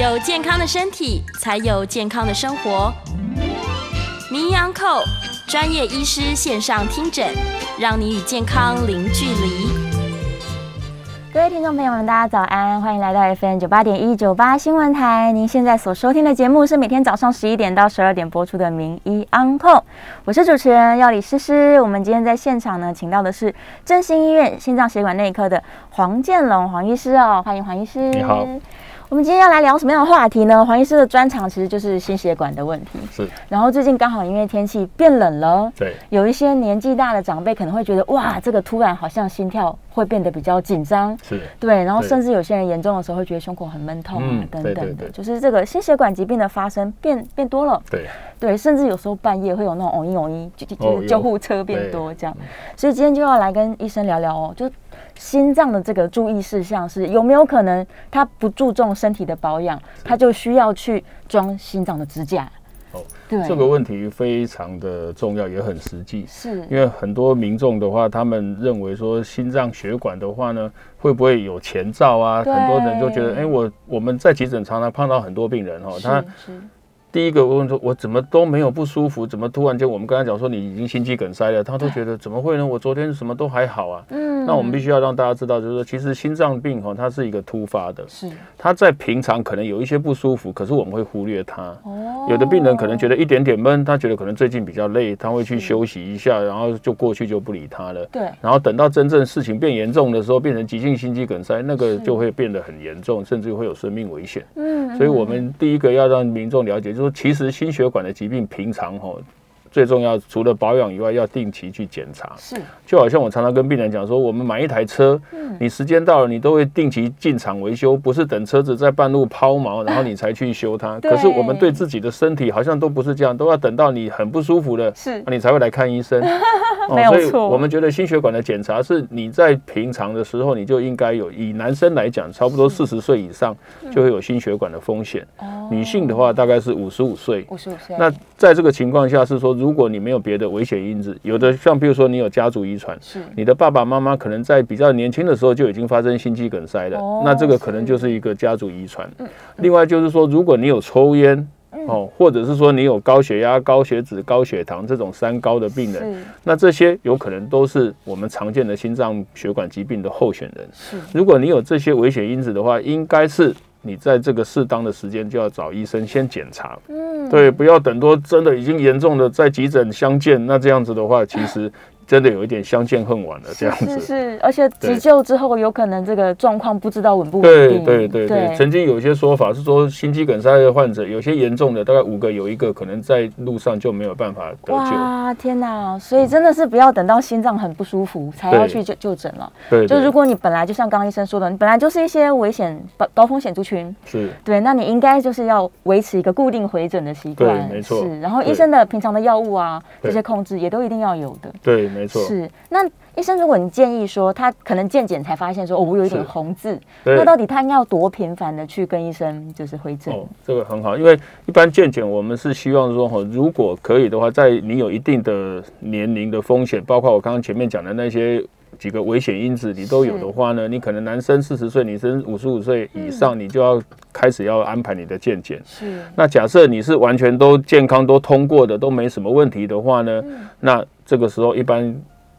有健康的身体，才有健康的生活。名医安扣专业医师线上听诊，让你与健康零距离。各位听众朋友们，大家早安，欢迎来到 FM 九八点一九八新闻台。您现在所收听的节目是每天早上十一点到十二点播出的《名医 Uncle》，我是主持人要李诗诗。我们今天在现场呢，请到的是振兴医院心脏血管内科的黄建龙黄医师哦，欢迎黄医师。你好。我们今天要来聊什么样的话题呢？黄医师的专长其实就是心血管的问题。是。然后最近刚好因为天气变冷了，对，有一些年纪大的长辈可能会觉得，哇，这个突然好像心跳会变得比较紧张。是。对，然后甚至有些人严重的时候会觉得胸口很闷痛啊，等等的，就是这个心血管疾病的发生变变多了。对。对，甚至有时候半夜会有那种“嗡一嗡一”，就就救护车变多这样。所以今天就要来跟医生聊聊哦，就。心脏的这个注意事项是有没有可能他不注重身体的保养，他就需要去装心脏的支架？哦，对，这个问题非常的重要，也很实际。是，因为很多民众的话，他们认为说心脏血管的话呢，会不会有前兆啊？很多人都觉得，哎，我我们在急诊常常碰到很多病人哦，他。第一个问说，我怎么都没有不舒服，怎么突然间我们刚才讲说你已经心肌梗塞了，他都觉得怎么会呢？我昨天什么都还好啊。嗯，那我们必须要让大家知道，就是说其实心脏病哈，它是一个突发的，是他在平常可能有一些不舒服，可是我们会忽略它。哦，有的病人可能觉得一点点闷，他觉得可能最近比较累，他会去休息一下，然后就过去就不理他了。对，然后等到真正事情变严重的时候，变成急性心肌梗塞，那个就会变得很严重，甚至会有生命危险。嗯，所以我们第一个要让民众了解，就是就是其实心血管的疾病，平常哈。最重要，除了保养以外，要定期去检查。是，就好像我常常跟病人讲说，我们买一台车，你时间到了，你都会定期进厂维修，不是等车子在半路抛锚，然后你才去修它。可是我们对自己的身体好像都不是这样，都要等到你很不舒服了，是，你才会来看医生。没有错。我们觉得心血管的检查是你在平常的时候你就应该有。以男生来讲，差不多四十岁以上就会有心血管的风险。哦。女性的话大概是五十五岁。五十五岁。那在这个情况下是说，如果你没有别的危险因子，有的像比如说你有家族遗传，是你的爸爸妈妈可能在比较年轻的时候就已经发生心肌梗塞了，那这个可能就是一个家族遗传。另外就是说，如果你有抽烟哦，或者是说你有高血压、高血脂、高血糖这种三高的病人，那这些有可能都是我们常见的心脏血管疾病的候选人。是，如果你有这些危险因子的话，应该是。你在这个适当的时间就要找医生先检查，嗯，对，不要等多真的已经严重的在急诊相见，那这样子的话，其实。真的有一点相见恨晚了，这样子是，而且急救之后有可能这个状况不知道稳不稳定。对对对对，曾经有一些说法是说，心肌梗塞的患者有些严重的，大概五个有一个可能在路上就没有办法得救。哇，天哪！所以真的是不要等到心脏很不舒服才要去就就诊了。对，就如果你本来就像刚刚医生说的，你本来就是一些危险高高风险族群，是对，那你应该就是要维持一个固定回诊的习惯，没错。是，然后医生的平常的药物啊这些控制也都一定要有的。对，没错。是，那。那医生，如果你建议说他可能健检才发现说哦，我有一点红字，那到底他应该要多频繁的去跟医生就是回诊？哦，这个很好，因为一般健检我们是希望说哈，如果可以的话，在你有一定的年龄的风险，包括我刚刚前面讲的那些几个危险因子，你都有的话呢，你可能男生四十岁，女生五十五岁以上，你就要开始要安排你的健检。是。那假设你是完全都健康都通过的，都没什么问题的话呢，那这个时候一般。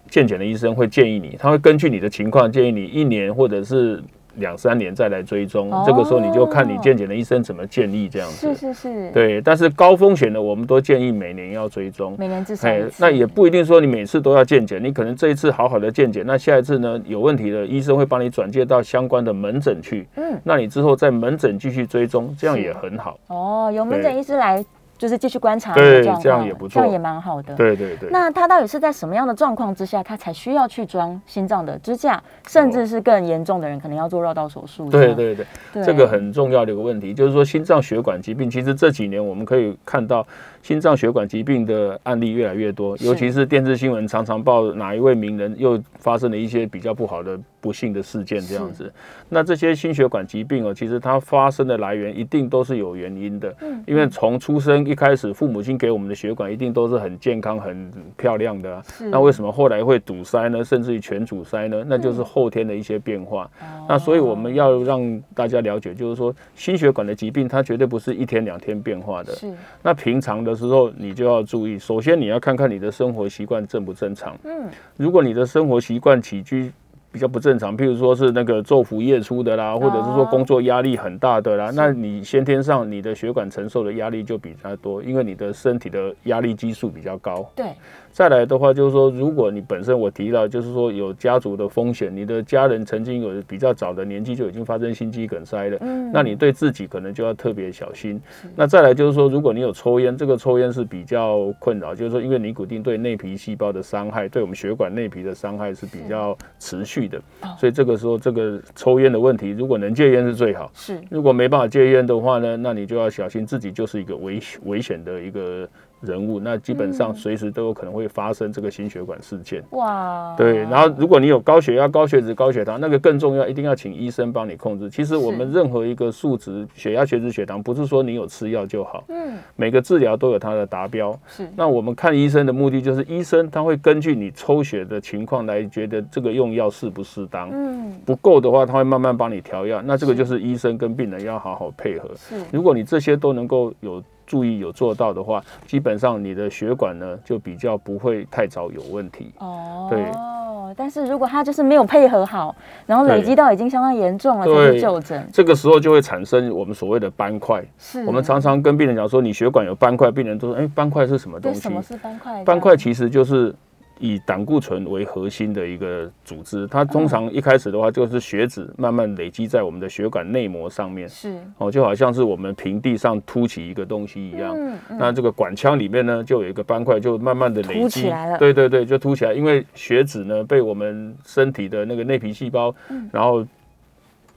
健检的医生会建议你，他会根据你的情况建议你一年或者是两三年再来追踪。这个时候你就看你健检的医生怎么建议这样子。是是是。对，但是高风险的我们都建议每年要追踪。每年至少。那也不一定说你每次都要健检，你可能这一次好好的健检，那下一次呢有问题的医生会帮你转介到相关的门诊去。嗯。那你之后在门诊继续追踪，这样也很好。哦，有门诊医师来。就是继续观察对，这样也不错，这样也蛮好的。对对对。那他到底是在什么样的状况之下，他才需要去装心脏的支架？甚至是更严重的人，可能要做绕道手术。对对对，这个很重要的一个问题，就是说心脏血管疾病，其实这几年我们可以看到心脏血管疾病的案例越来越多，尤其是电视新闻常常报哪一位名人又发生了一些比较不好的不幸的事件这样子。那这些心血管疾病哦，其实它发生的来源一定都是有原因的。嗯，因为从出生一开始，父母亲给我们的血管一定都是很健康、很漂亮的。那为什么后来会堵塞呢？甚至于全阻塞呢？那就是后天的一些变化。那所以我们要让大家了解，就是说心血管的疾病它绝对不是一天两天变化的。是。那平常的时候你就要注意，首先你要看看你的生活习惯正不正常。嗯。如果你的生活习惯起居，比较不正常，譬如说是那个昼伏夜出的啦，或者是说工作压力很大的啦，那你先天上你的血管承受的压力就比较多，因为你的身体的压力激素比较高。对。再来的话，就是说，如果你本身我提到，就是说有家族的风险，你的家人曾经有比较早的年纪就已经发生心肌梗塞了，嗯，那你对自己可能就要特别小心。那再来就是说，如果你有抽烟，这个抽烟是比较困扰，就是说，因为尼古丁对内皮细胞的伤害，对我们血管内皮的伤害是比较持续的，所以这个时候这个抽烟的问题，如果能戒烟是最好，是，如果没办法戒烟的话呢，那你就要小心自己就是一个危危险的一个。人物那基本上随时都有可能会发生这个心血管事件哇，对，然后如果你有高血压、高血脂、高血糖，那个更重要，一定要请医生帮你控制。其实我们任何一个数值，血压、血脂、血糖，不是说你有吃药就好，嗯，每个治疗都有它的达标。是，那我们看医生的目的就是医生他会根据你抽血的情况来觉得这个用药适不适当，嗯，不够的话他会慢慢帮你调药。那这个就是医生跟病人要好好配合。是，如果你这些都能够有。注意有做到的话，基本上你的血管呢就比较不会太早有问题。哦，对。但是如果他就是没有配合好，然后累积到已经相当严重了，才去就诊，这个时候就会产生我们所谓的斑块。是我们常常跟病人讲说，你血管有斑块，病人都说，哎，斑块是什么东西？什么是斑块？斑块其实就是。以胆固醇为核心的一个组织，它通常一开始的话就是血脂慢慢累积在我们的血管内膜上面，是哦，就好像是我们平地上凸起一个东西一样。那这个管腔里面呢，就有一个斑块，就慢慢的累积，对对对，就凸起来，因为血脂呢被我们身体的那个内皮细胞，然后。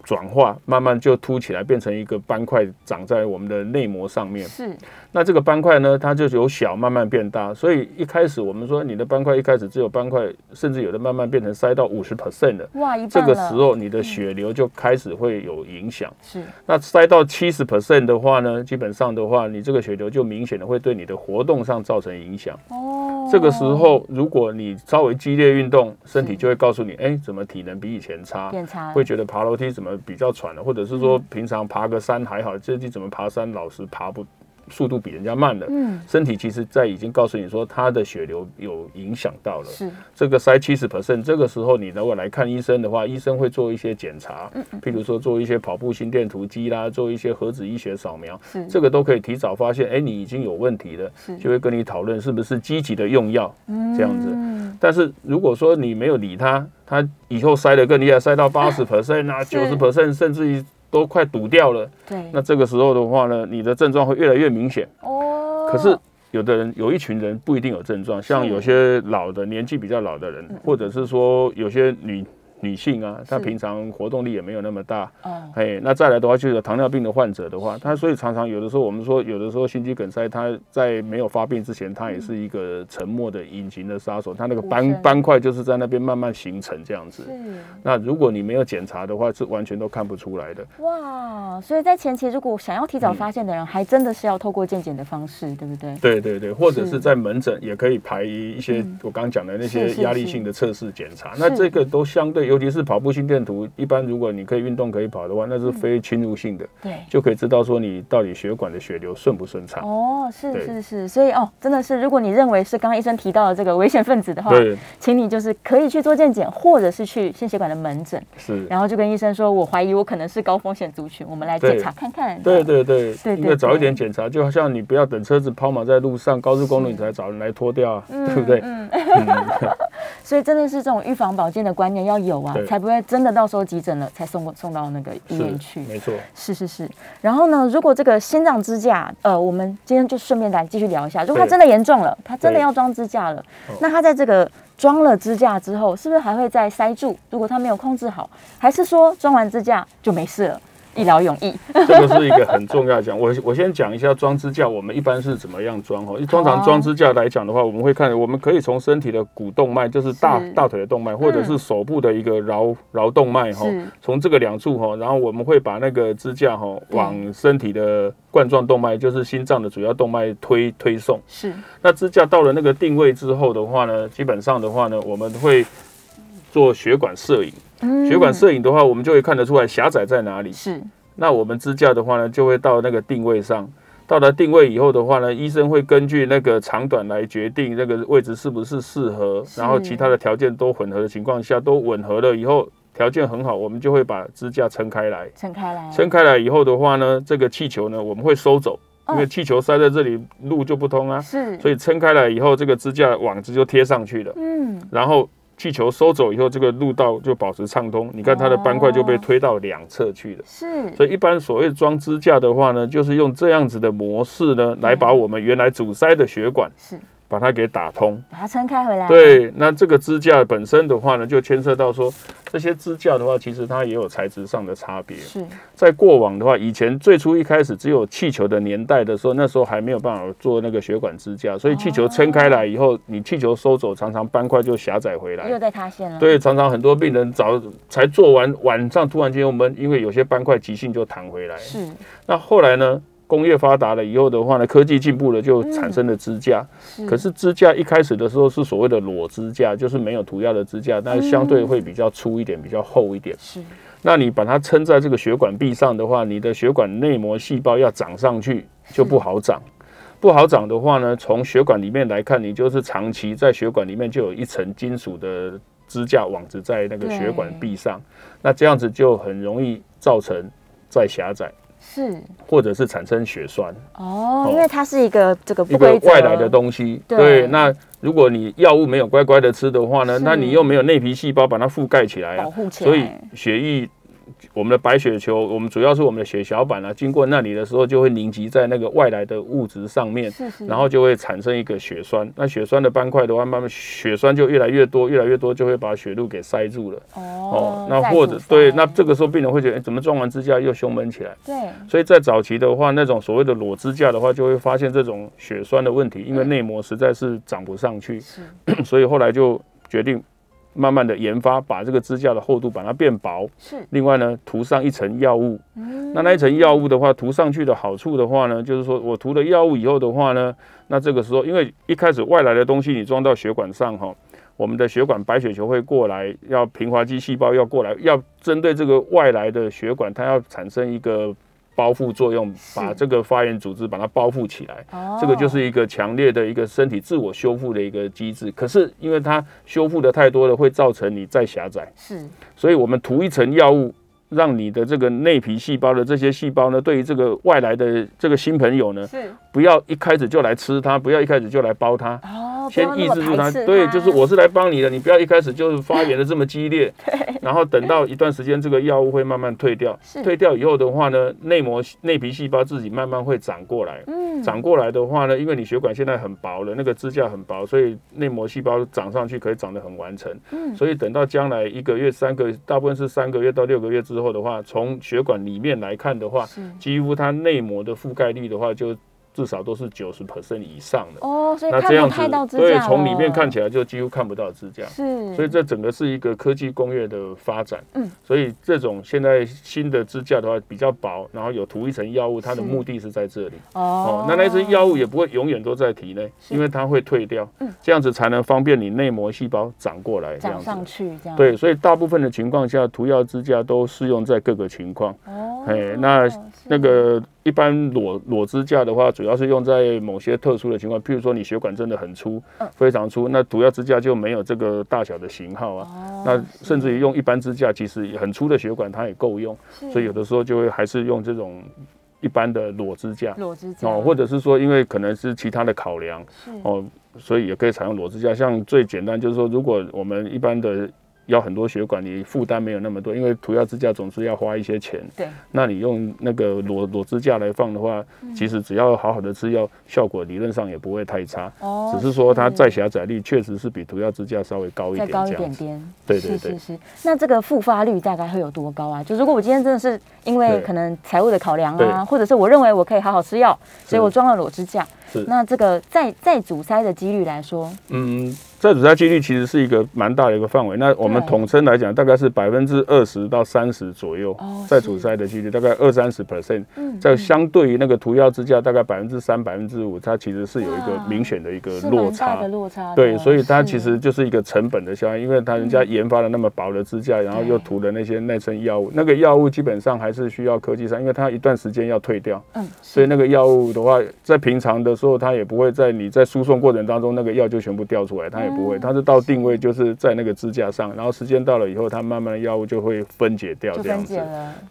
转化慢慢就凸起来，变成一个斑块，长在我们的内膜上面。是，那这个斑块呢，它就由小慢慢变大。所以一开始我们说，你的斑块一开始只有斑块，甚至有的慢慢变成塞到五十 percent 的。哇，这个时候你的血流就开始会有影响。是，那塞到七十 percent 的话呢，基本上的话，你这个血流就明显的会对你的活动上造成影响。哦，这个时候如果你稍微激烈运动，身体就会告诉你，哎，怎么体能比以前差？变差，会觉得爬楼梯怎么？比较喘的，或者是说平常爬个山还好，这季怎么爬山老是爬不。速度比人家慢了，嗯，身体其实在已经告诉你说，他的血流有影响到了，是。这个塞七十 percent，这个时候你如果来看医生的话，医生会做一些检查，嗯，譬如说做一些跑步心电图机啦，做一些核子医学扫描，是。这个都可以提早发现，哎，你已经有问题了，是。就会跟你讨论是不是积极的用药，这样子。但是如果说你没有理他，他以后塞的更厉害，塞到八十 percent 啊，九十 percent，甚至于。都快堵掉了，对，那这个时候的话呢，你的症状会越来越明显哦。可是有的人有一群人不一定有症状，像有些老的年纪比较老的人，或者是说有些女。女性啊，她平常活动力也没有那么大。哦，哎，那再来的话，就是糖尿病的患者的话，他所以常常有的时候，我们说有的时候心肌梗塞，他在没有发病之前，他也是一个沉默的隐形的杀手，他那个斑斑块就是在那边慢慢形成这样子。那如果你没有检查的话，是完全都看不出来的。哇，所以在前期如果想要提早发现的人，还真的是要透过健检的方式，对不对？对对对，或者是在门诊也可以排一些我刚刚讲的那些压力性的测试检查。那这个都相对。尤其是跑步心电图，一般如果你可以运动可以跑的话，那是非侵入性的，对，就可以知道说你到底血管的血流顺不顺畅。哦，是是是，所以哦，真的是，如果你认为是刚刚医生提到的这个危险分子的话，对，请你就是可以去做健检，或者是去心血管的门诊，是，然后就跟医生说，我怀疑我可能是高风险族群，我们来检查看看。对对对，对，应该早一点检查，就好像你不要等车子抛锚在路上，高速公路你才找人来拖掉啊，对不对？嗯。所以真的是这种预防保健的观念要有啊，才不会真的到时候急诊了才送送到那个医院去。没错，是是是。然后呢，如果这个心脏支架，呃，我们今天就顺便来继续聊一下。如果他真的严重了，他真的要装支架了，那他在这个装了支架之后，是不是还会再塞住？如果他没有控制好，还是说装完支架就没事了？一劳永逸。这个是一个很重要讲。我我先讲一下装支架，我们一般是怎么样装哈？通常装支架来讲的话，我们会看，我们可以从身体的股动脉，就是大大腿的动脉，或者是手部的一个桡桡动脉哈，从这个两处哈，然后我们会把那个支架哈往身体的冠状动脉，就是心脏的主要动脉推推送。是。那支架到了那个定位之后的话呢，基本上的话呢，我们会做血管摄影。血管摄影的话，我们就会看得出来狭窄在哪里。是，那我们支架的话呢，就会到那个定位上。到了定位以后的话呢，医生会根据那个长短来决定那个位置是不是适合，然后其他的条件都混合的情况下，都吻合了以后，条件很好，我们就会把支架撑开来。撑开来。撑开来以后的话呢，这个气球呢，我们会收走，因为气球塞在这里，路就不通啊。是。所以撑开来以后，这个支架网子就贴上去了。嗯。然后。气球收走以后，这个路道就保持畅通。你看它的斑块就被推到两侧去了。是，所以一般所谓装支架的话呢，就是用这样子的模式呢，来把我们原来阻塞的血管是。把它给打通，把它撑开回来。对，那这个支架本身的话呢，就牵涉到说，这些支架的话，其实它也有材质上的差别。是在过往的话，以前最初一开始只有气球的年代的时候，那时候还没有办法做那个血管支架，所以气球撑开来以后，你气球收走，常常斑块就狭窄回来，又在塌陷了。对，常常很多病人早才做完，晚上突然间我们因为有些斑块急性就弹回来。是，那后来呢？工业发达了以后的话呢，科技进步了，就产生了支架。可是支架一开始的时候是所谓的裸支架，就是没有涂药的支架，但是相对会比较粗一点，比较厚一点。是。那你把它撑在这个血管壁上的话，你的血管内膜细胞要长上去就不好长。不好长的话呢，从血管里面来看，你就是长期在血管里面就有一层金属的支架网子在那个血管壁上，那这样子就很容易造成再狭窄。是，或者是产生血栓。哦，因为它是一个这个一个外来的东西。对，那如果你药物没有乖乖的吃的话呢，那你又没有内皮细胞把它覆盖起来，保护起来，所以血液。我们的白血球，我们主要是我们的血小板啊，经过那里的时候就会凝集在那个外来的物质上面，然后就会产生一个血栓。那血栓的斑块的话，慢慢血栓就越来越多，越来越多就会把血路给塞住了。哦，那或者对，那这个时候病人会觉得，怎么装完支架又胸闷起来？对，所以在早期的话，那种所谓的裸支架的话，就会发现这种血栓的问题，因为内膜实在是长不上去，所以后来就决定。慢慢的研发，把这个支架的厚度把它变薄。是。另外呢，涂上一层药物。嗯。那那一层药物的话，涂上去的好处的话呢，就是说我涂了药物以后的话呢，那这个时候，因为一开始外来的东西你装到血管上哈，我们的血管白血球会过来，要平滑肌细胞要过来，要针对这个外来的血管，它要产生一个。包覆作用，把这个发炎组织把它包覆起来，这个就是一个强烈的一个身体自我修复的一个机制。可是因为它修复的太多了，会造成你再狭窄。是，所以我们涂一层药物，让你的这个内皮细胞的这些细胞呢，对于这个外来的这个新朋友呢，是不要一开始就来吃它，不要一开始就来包它。先抑制住它，对，就是我是来帮你的，你不要一开始就是发炎的这么激烈，对，然后等到一段时间，这个药物会慢慢退掉，退掉以后的话呢，内膜内皮细胞自己慢慢会长过来，嗯，长过来的话呢，因为你血管现在很薄了，那个支架很薄，所以内膜细胞长上去可以长得很完成，嗯，所以等到将来一个月、三个，大部分是三个月到六个月之后的话，从血管里面来看的话，几乎它内膜的覆盖率的话就。至少都是九十 percent 以上的。哦，所以那这样子对，从里面看起来就几乎看不到支架，是，所以这整个是一个科技工业的发展，嗯，所以这种现在新的支架的话比较薄，然后有涂一层药物，它的目的是在这里。哦，那那层药物也不会永远都在体内，因为它会退掉，嗯，这样子才能方便你内膜细胞长过来，长上去这样，对，所以大部分的情况下，涂药支架都适用在各个情况，哦，哎，那那个。一般裸裸支架的话，主要是用在某些特殊的情况，譬如说你血管真的很粗，非常粗，那涂药支架就没有这个大小的型号啊。那甚至于用一般支架，其实很粗的血管它也够用，所以有的时候就会还是用这种一般的裸支架。裸支架哦，或者是说，因为可能是其他的考量哦，所以也可以采用裸支架。像最简单就是说，如果我们一般的要很多血管，你负担没有那么多，因为涂药支架总是要花一些钱。对，那你用那个裸裸支架来放的话，其实只要好好的吃药，效果理论上也不会太差。哦，只是说它再狭窄率确实是比涂药支架稍微高一点，再高一点点。对对对。是是是。那这个复发率大概会有多高啊？就如果我今天真的是因为可能财务的考量啊，或者是我认为我可以好好吃药，所以我装了裸支架。是。那这个再再阻塞的几率来说，嗯。再阻塞几率其实是一个蛮大的一个范围，那我们统称来讲，大概是百分之二十到三十左右。再阻塞的几率大概二三十 percent，在相对于那个涂药支架大概百分之三、百分之五，它其实是有一个明显的一个落差。的落差。对，所以它其实就是一个成本的效应，因为它人家研发了那么薄的支架，然后又涂了那些内生药物，那个药物基本上还是需要科技上，因为它一段时间要退掉。嗯。所以那个药物的话，在平常的时候，它也不会在你在输送过程当中，那个药就全部掉出来，它也。不会，它是到定位就是在那个支架上，然后时间到了以后，它慢慢的药物就会分解掉，这样子。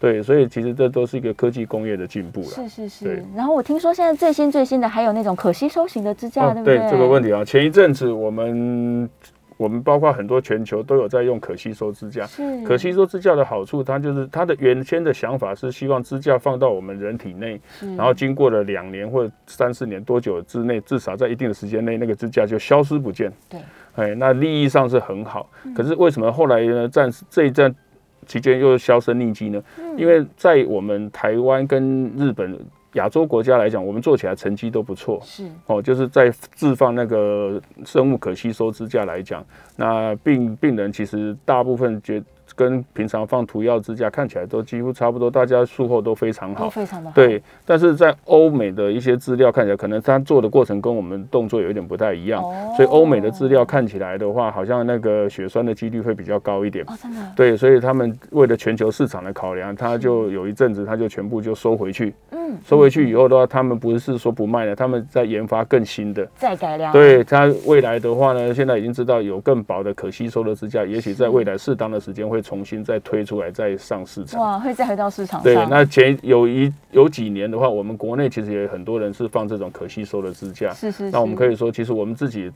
对，所以其实这都是一个科技工业的进步了。是是是。然后我听说现在最新最新的还有那种可吸收型的支架，对不对？对这个问题啊，前一阵子我们我们包括很多全球都有在用可吸收支架。是。可吸收支架的好处，它就是它的原先的想法是希望支架放到我们人体内，然后经过了两年或三四年多久之内，至少在一定的时间内，那个支架就消失不见。对。哎，那利益上是很好，可是为什么后来呢？战这一战期间又销声匿迹呢？因为在我们台湾跟日本亚洲国家来讲，我们做起来成绩都不错。是哦，就是在置放那个生物可吸收支架来讲，那病病人其实大部分觉。跟平常放涂药支架看起来都几乎差不多，大家术后都非常好，非常的好。对，但是在欧美的一些资料看起来，可能他做的过程跟我们动作有一点不太一样，所以欧美的资料看起来的话，好像那个血栓的几率会比较高一点。哦，真的。对，所以他们为了全球市场的考量，他就有一阵子他就全部就收回去。嗯。收回去以后的话，他们不是说不卖了，他们在研发更新的，再改良。对他未来的话呢，现在已经知道有更薄的可吸收的支架，也许在未来适当的时间会重新再推。出来再上市场哇，会再回到市场上。对，那前有一有几年的话，我们国内其实也很多人是放这种可吸收的支架。是是。那我们可以说，其实我们自己。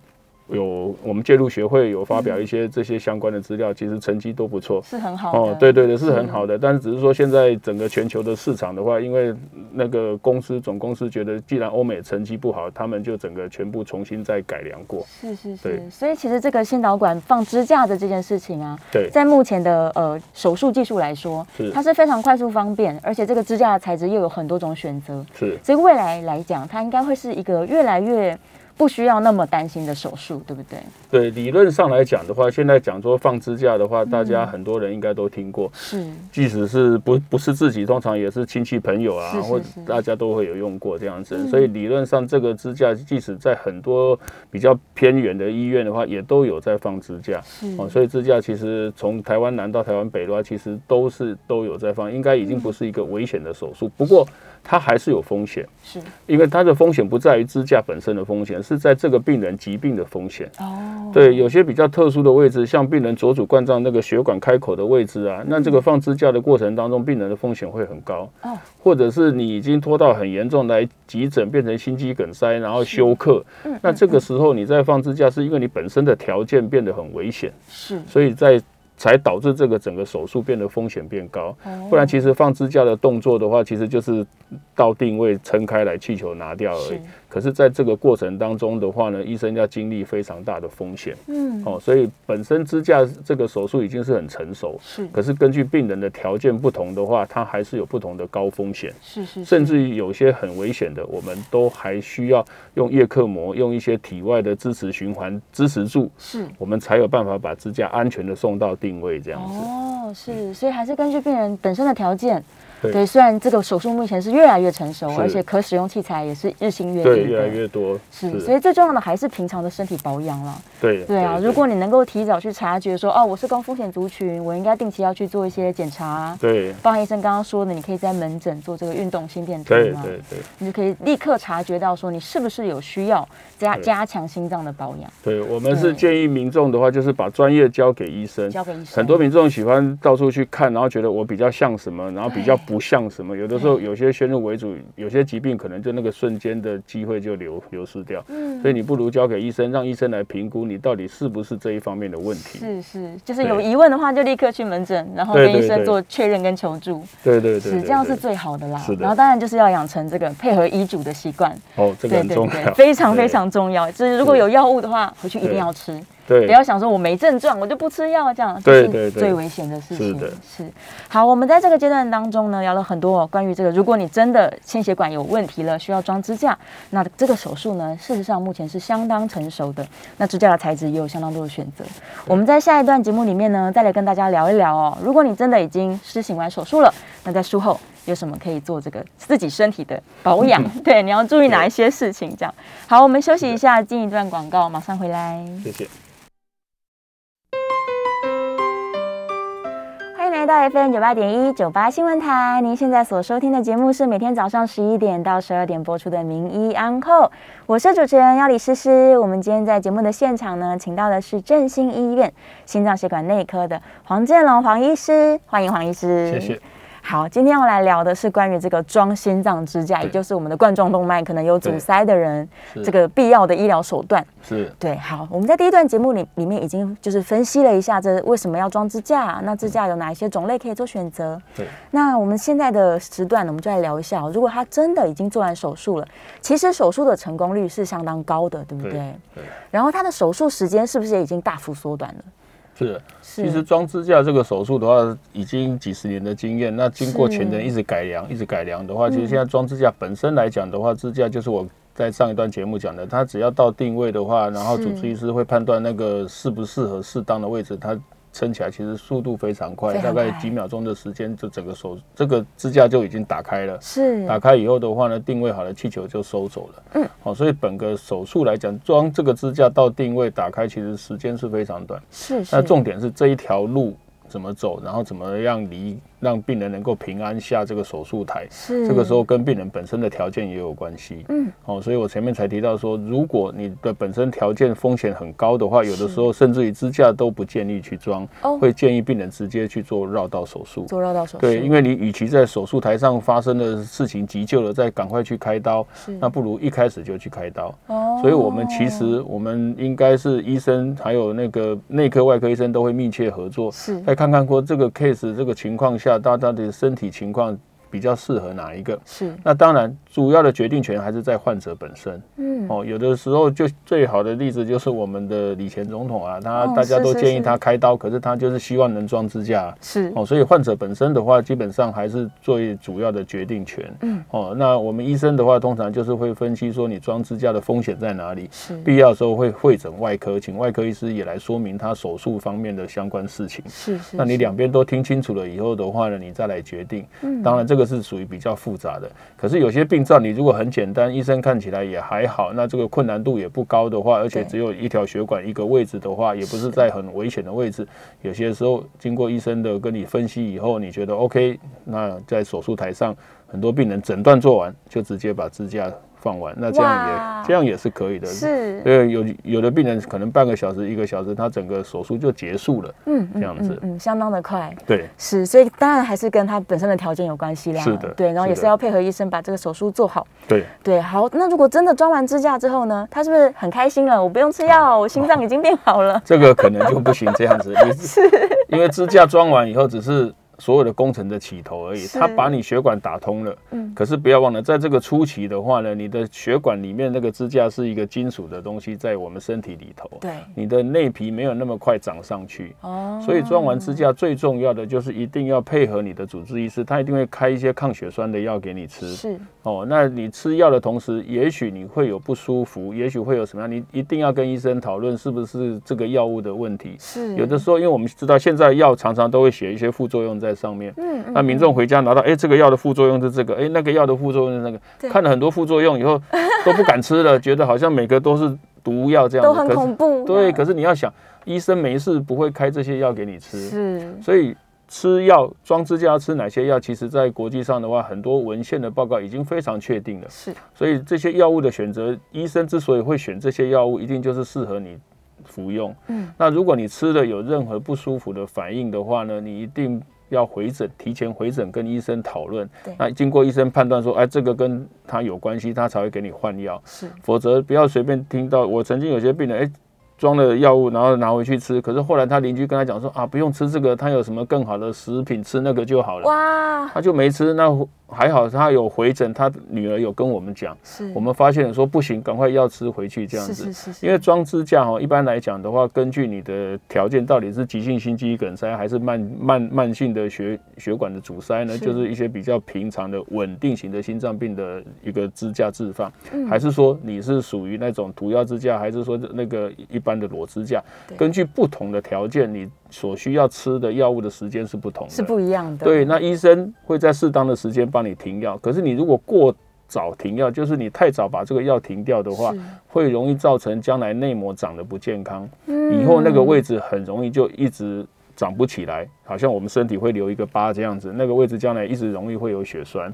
有我们介入学会有发表一些这些相关的资料，其实成绩都不错，是很好哦。对对对，是很好的。但是只是说现在整个全球的市场的话，因为那个公司总公司觉得，既然欧美成绩不好，他们就整个全部重新再改良过。是是是。所以其实这个心导管放支架的这件事情啊，对，在目前的呃手术技术来说，是它是非常快速方便，而且这个支架的材质又有很多种选择。是。所以未来来讲，它应该会是一个越来越。不需要那么担心的手术，对不对？对，理论上来讲的话，现在讲说放支架的话，大家很多人应该都听过。是，即使是不不是自己，通常也是亲戚朋友啊，或者大家都会有用过这样子。所以理论上，这个支架即使在很多比较偏远的医院的话，也都有在放支架。哦，所以支架其实从台湾南到台湾北的话，其实都是都有在放，应该已经不是一个危险的手术。不过。它还是有风险，是因为它的风险不在于支架本身的风险，是在这个病人疾病的风险。哦，对，有些比较特殊的位置，像病人左主冠状那个血管开口的位置啊，那这个放支架的过程当中，病人的风险会很高。哦，或者是你已经拖到很严重来急诊，变成心肌梗塞，然后休克。嗯，那这个时候你再放支架，是因为你本身的条件变得很危险。是，所以在。才导致这个整个手术变得风险变高，不然其实放支架的动作的话，其实就是到定位撑开来，气球拿掉而已。可是，在这个过程当中的话呢，医生要经历非常大的风险。嗯，哦，所以本身支架这个手术已经是很成熟，是。可是根据病人的条件不同的话，它还是有不同的高风险。是是。甚至于有些很危险的，我们都还需要用叶克膜，用一些体外的支持循环支持住，是我们才有办法把支架安全的送到定位这样子。哦，是，所以还是根据病人本身的条件。对，虽然这个手术目前是越来越成熟，而且可使用器材也是日新月异，对，越来越多。是，所以最重要的还是平常的身体保养了。对，对啊，如果你能够提早去察觉，说哦，我是高风险族群，我应该定期要去做一些检查。对，包含医生刚刚说的，你可以在门诊做这个运动心电图嘛？对对对，你就可以立刻察觉到说你是不是有需要加加强心脏的保养。对我们是建议民众的话，就是把专业交给医生。交给医生。很多民众喜欢到处去看，然后觉得我比较像什么，然后比较。不像什么，有的时候有些先入为主，有些疾病可能就那个瞬间的机会就流流失掉。嗯，所以你不如交给医生，让医生来评估你到底是不是这一方面的问题。是是，就是有疑问的话，就立刻去门诊，然后跟医生做确认跟求助。对对对，是这样是最好的啦。是的。然后当然就是要养成这个配合医嘱的习惯。哦，这个很重要，非常非常重要。就是如果有药物的话，回去一定要吃。对，不要想说我没症状，我就不吃药，这样对对对，最危险的事情。是的，是。好，我们在这个阶段当中呢，聊了很多关于这个，如果你真的心血管有问题了，需要装支架，那这个手术呢，事实上目前是相当成熟的。那支架的材质也有相当多的选择。我们在下一段节目里面呢，再来跟大家聊一聊哦。如果你真的已经施行完手术了，那在术后有什么可以做这个自己身体的保养？对，你要注意哪一些事情？这样。好，我们休息一下，进一段广告，马上回来。谢谢。到 FM 九八点一九八新闻台，您现在所收听的节目是每天早上十一点到十二点播出的《名医安扣》，我是主持人要李诗诗。我们今天在节目的现场呢，请到的是振兴医院心脏血管内科的黄建龙黄医师，欢迎黄医师。谢谢。好，今天要来聊的是关于这个装心脏支架，也就是我们的冠状动脉可能有阻塞的人，这个必要的医疗手段。是对。好，我们在第一段节目里里面已经就是分析了一下，这为什么要装支架？那支架有哪一些种类可以做选择？对。那我们现在的时段呢，我们就来聊一下，如果他真的已经做完手术了，其实手术的成功率是相当高的，对不对？对。然后他的手术时间是不是也已经大幅缩短了？是，其实装支架这个手术的话，已经几十年的经验。那经过前人一直改良，一直改良的话，其实现在装支架本身来讲的话，支架就是我在上一段节目讲的，它只要到定位的话，然后主治医师会判断那个适不适合适当的位置，它。撑起来其实速度非常快，大概几秒钟的时间，就整个手这个支架就已经打开了。是打开以后的话呢，定位好了，气球就收走了。嗯，好，所以本个手术来讲，装这个支架到定位打开，其实时间是非常短。是，那重点是这一条路怎么走，然后怎么样离。让病人能够平安下这个手术台，是这个时候跟病人本身的条件也有关系。嗯，哦，所以我前面才提到说，如果你的本身条件风险很高的话，有的时候甚至于支架都不建议去装，会建议病人直接去做绕道手术。做绕道手术，对，因为你与其在手术台上发生的事情急救了，再赶快去开刀，那不如一开始就去开刀。哦，所以我们其实我们应该是医生还有那个内科、外科医生都会密切合作，是，再看看过这个 case 这个情况下。大家的身体情况。比较适合哪一个？是那当然，主要的决定权还是在患者本身。嗯，哦，有的时候就最好的例子就是我们的李前总统啊，他大家都建议他开刀，可是他就是希望能装支架。是哦，所以患者本身的话，基本上还是最主要的决定权。嗯，哦，那我们医生的话，通常就是会分析说你装支架的风险在哪里，是必要时候会会诊外科，请外科医师也来说明他手术方面的相关事情。是是，那你两边都听清楚了以后的话呢，你再来决定。嗯，当然这这个是属于比较。复杂的，可是有些病灶你如果很简单，医生看起来也还好，那这个困难度也不高的话，而且只有一条血管一个位置的话，也不是在很危险的位置。有些时候经过医生的跟你分析以后，你觉得 OK，那在手术台上，很多病人诊断做完就直接把支架。放完，那这样也这样也是可以的。是，对，有有的病人可能半个小时、一个小时，他整个手术就结束了。嗯，这样子，嗯，相当的快。对，是，所以当然还是跟他本身的条件有关系啦。是的，对，然后也是要配合医生把这个手术做好。对，对，好，那如果真的装完支架之后呢，他是不是很开心了？我不用吃药，我心脏已经变好了。这个可能就不行，这样子。是，因为支架装完以后只是。所有的工程的起头而已，它把你血管打通了。嗯，可是不要忘了，在这个初期的话呢，你的血管里面那个支架是一个金属的东西，在我们身体里头。对，你的内皮没有那么快长上去。哦，所以装完支架最重要的就是一定要配合你的主治医师，他一定会开一些抗血栓的药给你吃。是。哦，那你吃药的同时，也许你会有不舒服，也许会有什么样，你一定要跟医生讨论是不是这个药物的问题。是。有的时候，因为我们知道现在药常常都会写一些副作用在上面。嗯。那民众回家拿到，哎，这个药的副作用是这个，哎，那个药的副作用是那个，看了很多副作用以后 都不敢吃了，觉得好像每个都是毒药这样，都很恐怖。对，可是你要想，医生没事不会开这些药给你吃，是。所以吃药装支架吃哪些药，其实在国际上的话，很多文献的报告已经非常确定了。是。所以这些药物的选择，医生之所以会选这些药物，一定就是适合你服用。嗯。那如果你吃了有任何不舒服的反应的话呢，你一定。要回诊，提前回诊跟医生讨论。对那经过医生判断说，哎，这个跟他有关系，他才会给你换药。是否则不要随便听到。我曾经有些病人，哎，装了药物，然后拿回去吃，可是后来他邻居跟他讲说啊，不用吃这个，他有什么更好的食品，吃那个就好了。哇，他就没吃，那还好他有回诊，他女儿有跟我们讲，是我们发现说不行，赶快药吃回去这样子。是是是，因为装支架哦，一般来讲的话，根据你的条件，到底是急性心肌梗塞还是慢慢慢性的血血管的阻塞呢？是就是一些比较平常的稳定型的心脏病的一个支架置放，嗯还是说你是属于那种涂药支架，还是说那个一般的裸支架？根据不同的条件，你所需要吃的药物的时间是不同的，是不一样的。对，那医生会在适当的时间帮你停药。可是你如果过早停药，就是你太早把这个药停掉的话，会容易造成将来内膜长得不健康，嗯以后那个位置很容易就一直长不起来，好像我们身体会留一个疤这样子，那个位置将来一直容易会有血栓。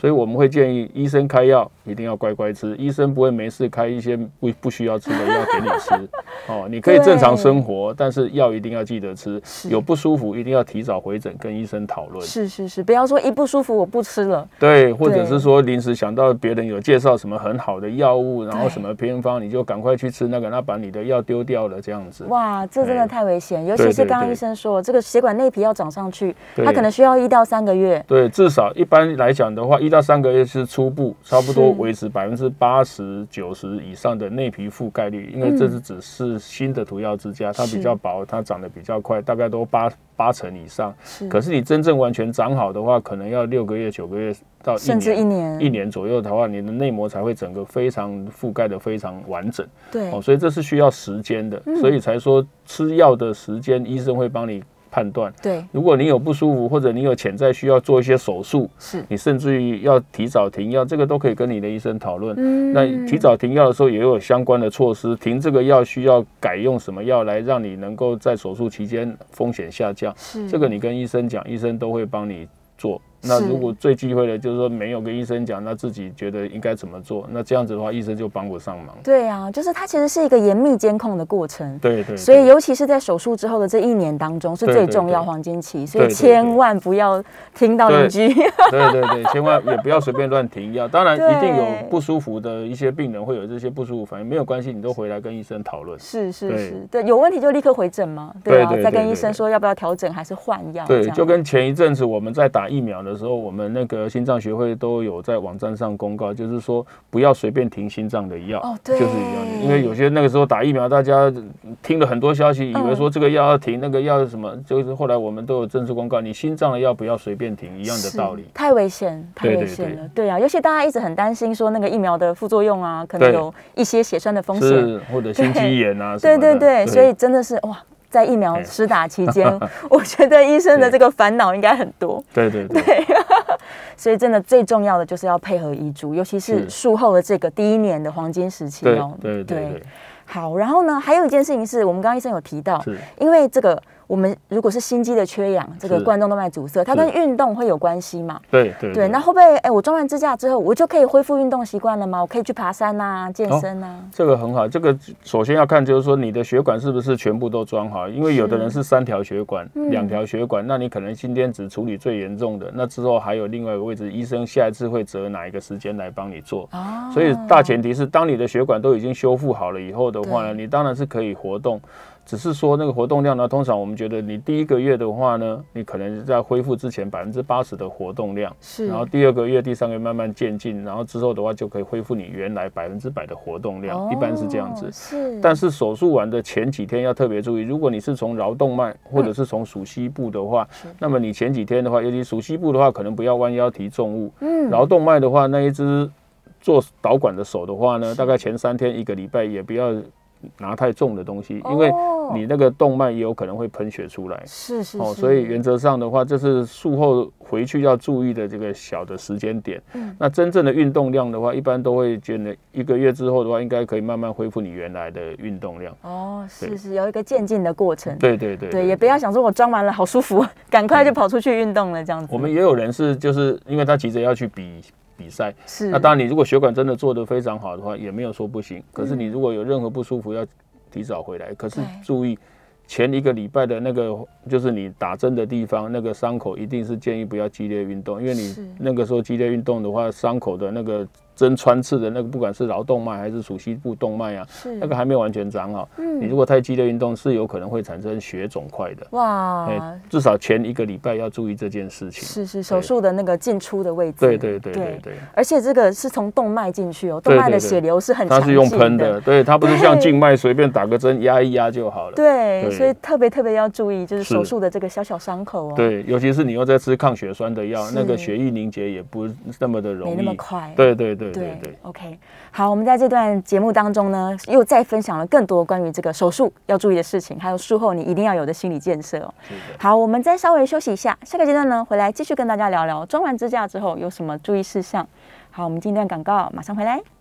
所以我们会建议医生开药一定要乖乖吃，医生不会没事开一些不不需要吃的药给你吃。哦，你可以正常生活，但是药一定要记得吃。有不舒服一定要提早回诊跟医生讨论。是是是，不要说一不舒服我不吃了。对，或者是说临时想到别人有介绍什么很好的药物，然后什么偏方，你就赶快去吃那个，那把你的药丢掉了这样子。哇，这真的哎太危险，尤其是刚刚医生说，这个血管内皮要长上去，对它可能需要一到三个月。对，至少一般来讲的话，一到三个月是初步，差不多维持百分之八十九十以上的内皮覆盖率，因为这是只是新的涂药支架，它比较薄，它长得比较快，大概都八八成以上。是，可是你真正完全长好的话，可能要六个月、九个月到一甚至一年。年，一年左右的话，你的内膜才会整个非常覆盖的非常完整。对。哦，所以这是需要时间的，所以才说吃药的时间，医生会帮你判断。对如果你有不舒服，或者你有潜在需要做一些手术，是，你甚至于要提早停药，这个都可以跟你的医生讨论。嗯那提早停药的时候，也有相关的措施，停这个药需要改用什么药来让你能够在手术期间风险下降。是这个你跟医生讲，医生都会帮你做。那如果最忌讳的就是说没有跟医生讲，那自己觉得应该怎么做，那这样子的话，医生就帮不上忙。对啊，就是它其实是一个严密监控的过程。对对，所以，尤其是在手术之后的这一年当中，是最重要对黄金期，所以千万不要听到邻居。对对对，千万也不要随便乱停药。当然，一定有不舒服的一些病人会有这些不舒服反应，没有关系，你都回来跟医生讨论。是是对是，对，有问题就立刻回诊嘛，对对啊，再跟医生说要不要调整还是换药，对，就跟前一阵子我们在打疫苗的时候，我们那个心脏学会都有在网站上公告，就是说不要随便停心脏的药，哦对就是一样的。因为有些那个时候打疫苗，大家听了很多消息，以为说这个药要停，那个药是什么，就是后来我们都有正式公告，你心脏的药不要随便停，一样的道理。太危险，太危险了。对啊，尤其大家一直很担心说那个疫苗的副作用啊，可能有一些血栓的风险。或者心肌炎啊什对对对，所以真的是哇，在疫苗哎施打期间，我觉得医生的这个烦恼应该很多。对对对。所以真的最重要的就是要配合医嘱，尤其是是。术后的这个第一年的黄金时期哦。对对对，好，然后呢，还有一件事情是我们刚刚医生有提到，因为这个我们如果是心肌的缺氧，这个冠状动脉阻塞，它跟运动会有关系嘛？对对对，那会不会哎，我装完支架之后，我就可以恢复运动习惯了吗？我可以去爬山呐、健哦身呐、这个很好，这个首先要看就是说你的血管是不是全部都装好，因为有的人是。三条血管、嗯。两条血管，那你可能今天只处理最严重的，那之后还有另外一个位置，医生下一次会择哪一个时间来帮你做。哦。所以大前提是，当你的血管都已经修复好了以后的话呢，你当然是可以活动，只是说那个活动量呢，通常我们觉得你第一个月的话呢，你可能在恢复之前百分之八十的活动量，是，然后第二个月、第三个月慢慢渐进，然后之后的话就可以恢复你原来百分之百的活动量，一般是这样子。哦。是，但是手术完的前几天要特别注意，如果你是从桡动脉或者是从属膝部的话，那么你前几天的话，尤其属膝部的话，可能不要弯腰提重物。嗯。桡动脉的话，那一只做导管的手的话呢，大概前三天一个礼拜也不要拿太重的东西，因为哦你那个动脉也有可能会喷血出来。哦，是是哦所以原则上的话，这是术后回去要注意的这个小的时间点。嗯那真正的运动量的话，一般都会觉得一个月之后的话，应该可以慢慢恢复你原来的运动量。哦，是是有一个渐进的过程。对对对对，也不要想说我装完了好舒服，赶快就跑出去运动了这样子。我们也有人是就是因为他急着要去比比赛，是那当然你如果血管真的做得非常好的话，也没有说不行。可是你嗯如果有任何不舒服，要提早回来。可是注意。前一个礼拜的那个就是你打针的地方，那个伤口一定是建议不要激烈运动，因为你那个时候激烈运动的话，伤口的那个。针穿刺的那个，不管是桡动脉还是属膝部动脉啊，是那个还没有完全长好。嗯，你如果太激烈运动，是有可能会产生血肿块的。哇，哎，至少前一个礼拜要注意这件事情。是是，手术的那个进出的位置。对对对对对。而且这个是从动脉进去哦，动脉的血流是很它是用喷的，对，它不是像静脉随便打个针压一压就好了。对，所以特别特别要注意，就是手术的这个小小伤口哦。对，尤其是你又在吃抗血栓的药，那个血液凝结也不那么的容易，没那么快。对对对对对。OK。好，我们在这段节目当中呢，又再分享了更多关于这个手术要注意的事情，还有术后你一定要有的心理建设哦。好，我们再稍微休息一下，下个阶段呢，回来继续跟大家聊聊装完支架之后有什么注意事项。好，我们进段广告，马上回来。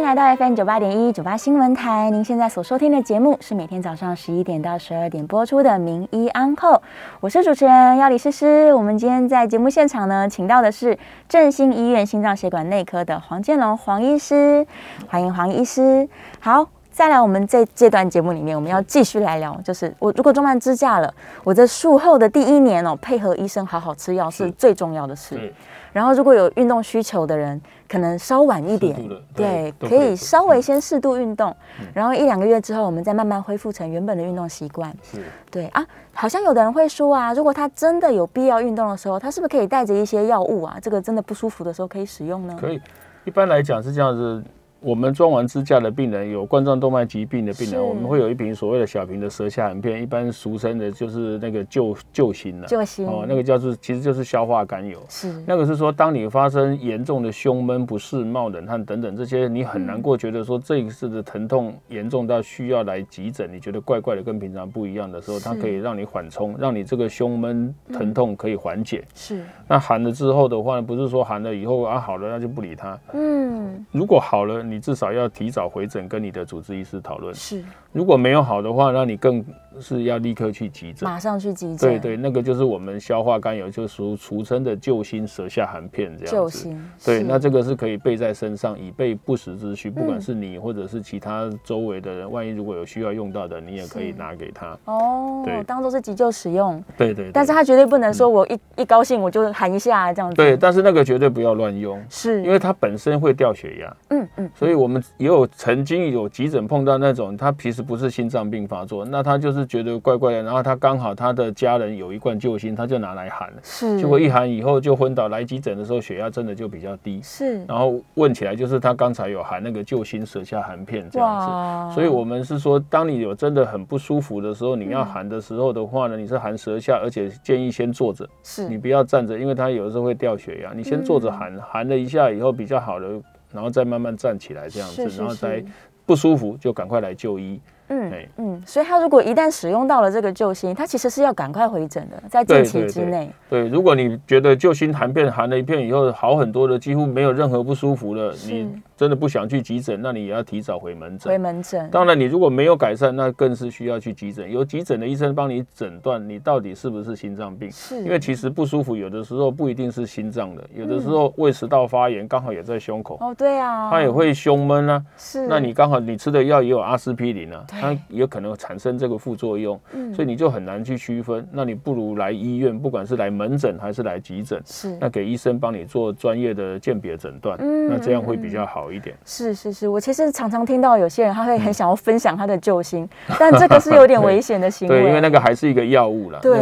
迎来到 FM 九八点一九八新闻台。您现在所收听的节目是每天早上十一点到十二点播出的《名医安后》，我是主持人要李诗诗。我们今天在节目现场呢，请到的是振兴医院心脏血管内科的黄建龙黄医师，欢迎黄医师。好，再来，我们在这段节目里面，我们要继续来聊，就是我如果装完支架了，我在术后的第一年哦，配合医生好好吃药是最重要的事。然后，如果有运动需求的人。可能稍晚一点，对，可以稍微先适度运动，然后一两个月之后，我们再慢慢恢复成原本的运动习惯。是，对啊，好像有的人会说啊，如果他真的有必要运动的时候，他是不是可以带着一些药物啊？这个真的不舒服的时候可以使用呢？可以，一般来讲是这样子。我们装完支架的病人，有冠状动脉疾病的病人，我们会有一瓶所谓的小瓶的舌下含片，一般俗称的就是那个救救心了。救心哦，那个叫做其实就是消化甘油。是那个是说，当你发生严重的胸闷不适、冒冷汗等等这些，你很难过，觉得说这一次的疼痛严重到需要来急诊，你觉得怪怪的，跟平常不一样的时候，它可以让你缓冲，让你这个胸闷疼痛可以缓解。是那含了之后的话，不是说含了以后啊好了，那就不理它。嗯，如果好了。你至少要提早回诊，跟你的主治医师讨论。是，如果没有好的话，那你更是要立刻去急诊，马上去急诊。对对，那个就是我们消化甘油，就俗俗称的救心舌下含片这样子。救心。对，那这个是可以备在身上，以备不时之需。不管是你或者是其他周围的人，万一如果有需要用到的，你也可以拿给他。哦，对，当做是急救使用。对对。但是他绝对不能说我一一高兴我就含一下这样子。对，但是那个绝对不要乱用，是因为它本身会掉血压。嗯嗯。所以我们也有曾经有急诊碰到那种，他其实不是心脏病发作，那他就是觉得怪怪的，然后他刚好他的家人有一罐救心，他就拿来含，是，结果一含以后就昏倒，来急诊的时候血压真的就比较低，是，然后问起来就是他刚才有含那个救心舌下含片这样子，所以我们是说，当你有真的很不舒服的时候，你要含的时候的话呢，你是含舌下，而且建议先坐着，是。你不要站着，因为他有的时候会掉血压，你先坐着含，含了一下以后比较好了。然后再慢慢站起来，这样子，然后再不舒服就赶快来就医。嗯嗯，所以他如果一旦使用到了这个救心，他其实是要赶快回诊的，在近期之内。对，如果你觉得救心含片含了一片以后好很多的，几乎没有任何不舒服了，你。真的不想去急诊，那你也要提早回门诊。回门诊。当然，你如果没有改善，那更是需要去急诊。有急诊的医生帮你诊断，你到底是不是心脏病？是。因为其实不舒服，有的时候不一定是心脏的，有的时候胃食道发炎刚好也在胸口。哦，对啊。它也会胸闷啊。是。那你刚好你吃的药也有阿司匹林啊，它也可能产生这个副作用。嗯。所以你就很难去区分。那你不如来医院，不管是来门诊还是来急诊，是。那给医生帮你做专业的鉴别诊断，嗯，那这样会比较好一点。是是。是我其实常常听到有些人他会很想要分享他的救星，但这个是有点危险的行为，对，因为那个还是一个药物了，对。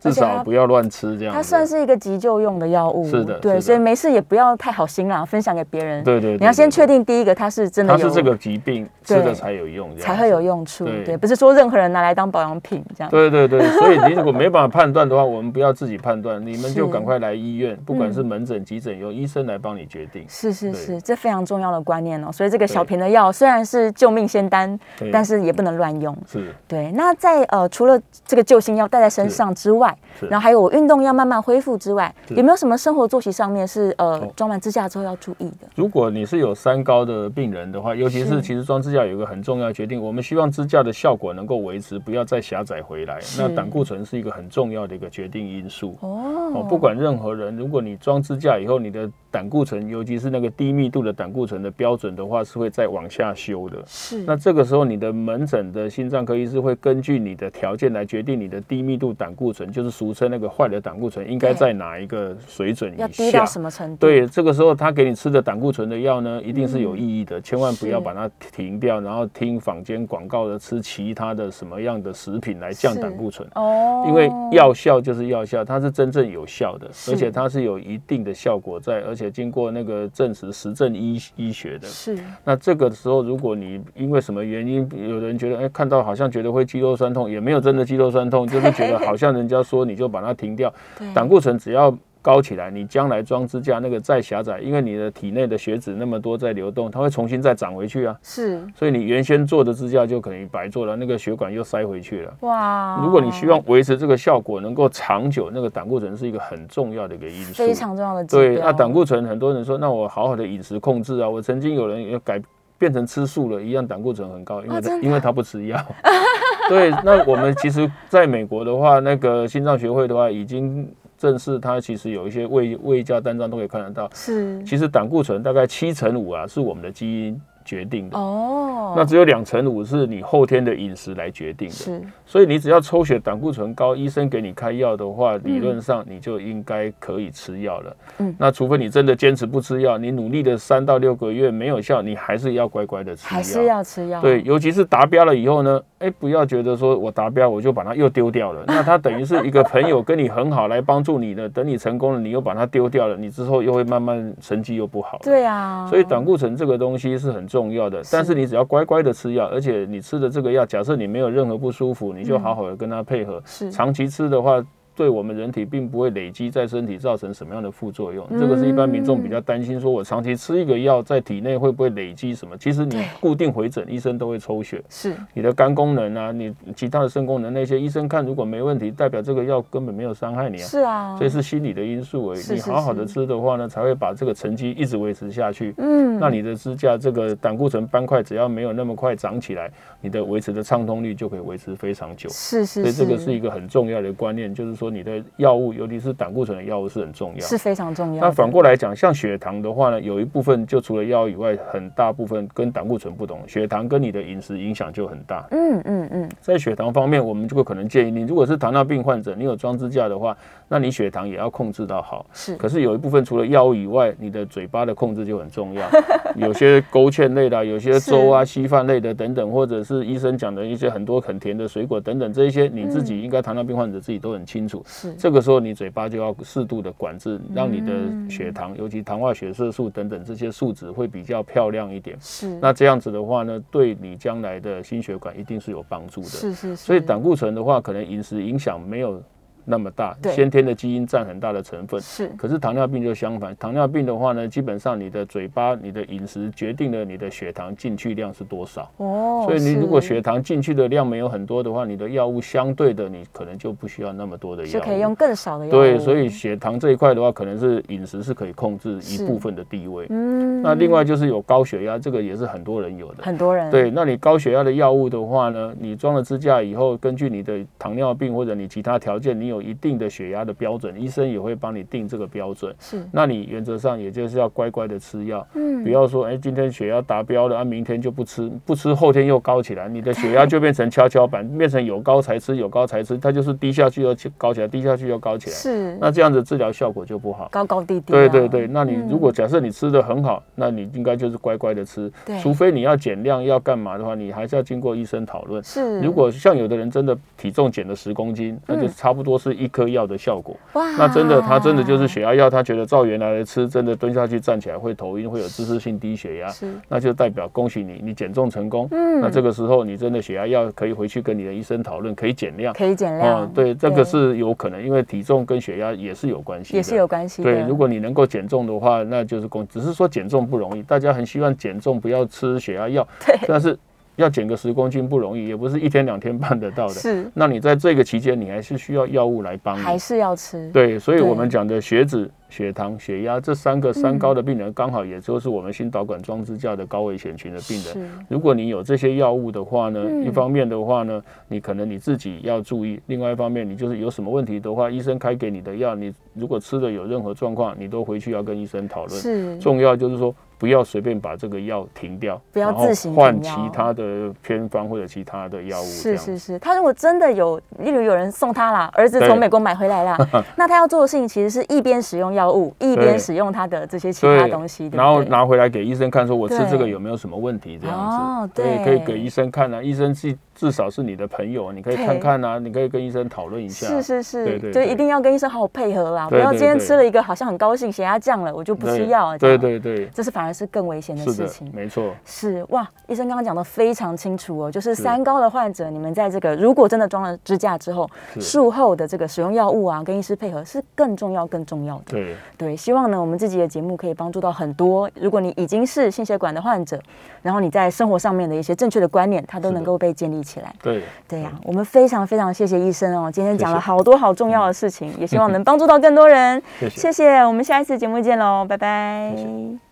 至少不要乱吃这样。它算是一个急救用的药物，是的，对，所以没事也不要太好心啦，分享给别人。对对，你要先确定第一个它是真的，它是这个疾病吃的才有用，才会有用处。对，不是说任何人拿来当保养品这样。对对对，所以你如果没办法判断的话，我们不要自己判断，你们就赶快来医院，不管是门诊、急诊，由医生来帮你决定。是是是，这非常重要的观念哦。所以这个小瓶的药虽然是救命仙丹，但是也不能乱用。是，对。那在呃，除了这个救心药带在身上之外，然后还有我。运动要慢慢恢复之外，有没有什么生活作息上面是呃装完支架之后要注意的？如果你是有三高的病人的话，尤其是其实装支架有一个很重要的决定，我们希望支架的效果能够维持，不要再狭窄回来。那胆固醇是一个很重要的一个决定因素哦。不管任何人，如果你装支架以后，你的胆固醇，尤其是那个低密度的胆固醇的标准的话，是会再往下修的。是，那这个时候你的门诊的心脏科医师会根据你的条件来决定你的低密度胆固醇，就是俗称那个坏的胆固醇，应该在哪一个水准以下？要低到什么程度？对，这个时候他给你吃的胆固醇的药呢，一定是有意义的，千万不要把它停掉，然后听坊间广告的吃其他的什么样的食品来降胆固醇哦，因为药效就是药效，它是真正有效的，而且它是有一定的效果在，而且经过那个证实实证医医学的。是。那这个时候，如果你因为什么原因，有人觉得哎，看到好像觉得会肌肉酸痛，也没有真的肌肉酸痛，就是觉得好像人家说你就把它停掉。胆固醇只要。高起来，你将来装支架那个再狭窄，因为你的体内的血脂那么多在流动，它会重新再长回去啊。是，所以你原先做的支架就可能白做了，那个血管又塞回去了。哇！如果你希望维持这个效果能够长久，那个胆固醇是一个很重要的一个因素，非常重要的。对，那胆固醇很多人说，那我好好的饮食控制啊。我曾经有人要改变成吃素了，一样胆固醇很高，因为他因为他不吃药。对，那我们其实在美国的话，那个心脏学会的话已经。正是它其实有一些胃胃价单张都可以看得到，是，其实胆固醇大概七成五啊，是我们的基因。决定的哦，那只有两成五是你后天的饮食来决定的，是，所以你只要抽血胆固醇高，医生给你开药的话，理论上你就应该可以吃药了。嗯，那除非你真的坚持不吃药，你努力的三到六个月没有效，你还是要乖乖的吃药，还是要吃药。对，尤其是达标了以后呢，哎，不要觉得说我达标我就把它又丢掉了，那它等于是一个朋友跟你很好来帮助你的，等你成功了，你又把它丢掉了，你之后又会慢慢成绩又不好。对啊，所以胆固醇这个东西是很重。重要的，但是你只要乖乖的吃药，而且你吃的这个药，假设你没有任何不舒服，你就好好的跟他配合。是长期吃的话。对我们人体并不会累积在身体造成什么样的副作用，这个是一般民众比较担心，说我长期吃一个药在体内会不会累积什么？其实你固定回诊，医生都会抽血，是你的肝功能啊，你其他的肾功能那些医生看如果没问题，代表这个药根本没有伤害你啊。是啊，所以是心理的因素而已。你好好的吃的话呢，才会把这个成绩一直维持下去。嗯，那你的支架这个胆固醇斑块只要没有那么快长起来，你的维持的畅通率就可以维持非常久。是是，所以这个是一个很重要的观念，就是说你的药物。尤其是胆固醇的药物是很重要，是非常重要。那反过来讲，像血糖的话呢，有一部分就除了药以外，很大部分跟胆固醇不同。血糖跟你的饮食影响就很大。嗯嗯嗯，在血糖方面，我们就会可能建议你，如果是糖尿病患者，你有装支架的话，那你血糖也要控制到好。是。可是有一部分除了药物以外，你的嘴巴的控制就很重要。有些勾芡类的，有些粥啊、稀饭类的等等，或者是医生讲的一些很多很甜的水果等等，这一些你自己应该糖尿病患者自己都很清楚。是。这个时候。你嘴巴就要适度的管制，让你的血糖，尤其糖化血色素等等这些数值会比较漂亮一点。是，那这样子的话呢，对你将来的心血管一定是有帮助的。是是是。所以胆固醇的话，可能饮食影响没有。那么大，先天的基因占很大的成分。是，可是糖尿病就相反。糖尿病的话呢，基本上你的嘴巴、你的饮食决定了你的血糖进去量是多少。哦，所以你如果血糖进去的量没有很多的话，你的药物相对的你可能就不需要那么多的药，就可以用更少的药。对，所以血糖这一块的话，可能是饮食是可以控制一部分的地位。嗯，那另外就是有高血压，这个也是很多人有的。很多人。对，那你高血压的药物的话呢，你装了支架以后，根据你的糖尿病或者你其他条件，你有一定的血压。的标准，医生也会帮你定这个标准。是，那你原则上也就是要乖乖的吃药。嗯，不要说，哎，今天血压达标了，啊，明天就不吃，不吃后天又高起来，你的血压就变成跷跷板，变成有高才吃，有高才吃，它就是低下去又高起来，低下去又高起来。是，那这样子治疗效果就不好，高高低低。对对对，那你如果假设你吃的很好，那你应该就是乖乖的吃。除非你要减量要干嘛的话，你还是要经过医生讨论。是，如果像有的人真的体重减了十公斤，那就差不多是一颗药的效果。哇，那。真的，他真的就是血压药，他觉得照原来的吃，真的蹲下去站起来会头晕，会有姿势性低血压，是，那就代表恭喜你，你减重成功。嗯，那这个时候你真的血压药可以回去跟你的医生讨论，可以减量，可以减量。哦，对，这个是有可能，因为体重跟血压也是有关系，也是有关系。对，如果你能够减重的话，那就是恭，只是说减重不容易，大家很希望减重，不要吃血压药，对，但是。要减个十公斤不容易，也不是一天两天办得到的。是，那你在这个期间，你还是需要药物来帮你，还是要吃。对，所以我们讲的血脂。血糖、血压这三个三高的病人，刚好也就是我们心导管装支架的高危险群的病人。如果你有这些药物的话呢，一方面的话呢，你可能你自己要注意；另外一方面，你就是有什么问题的话，医生开给你的药，你如果吃的有任何状况，你都回去要跟医生讨论。是重要就是说。不要随便把这个药停掉，不要自行换其他的偏方或者其他的药物。是是是，他如果真的有，例如有人送他啦，儿子从美国买回来啦，那他要做的事情其实是一边使用药物，一边使用他的这些其他东西，然后拿回来给医生看，说我吃这个有没有什么问题？这样子，对，可以给医生看啊，医生是。至少是你的朋友，你可以看看啊，你可以跟医生讨论一下。是是是，对对，就一定要跟医生好好配合啦，不要今天吃了一个好像很高兴，血压降了，我就不吃药啊。对对对，这是反而是更危险的事情。没错。是哇，医生刚刚讲的非常清楚哦，就是三高的患者，你们在这个如果真的装了支架之后，术后的这个使用药物啊，跟医师配合是更重要更重要的。对对，希望呢我们自己的节目可以帮助到很多，如果你已经是心血管的患者，然后你在生活上面的一些正确的观念，它都能够被建立起来。对。对呀，我们非常非常谢谢医生哦，今天讲了好多好重要的事情，也希望能帮助到更多人。谢谢，我们下一次节目见喽，拜拜。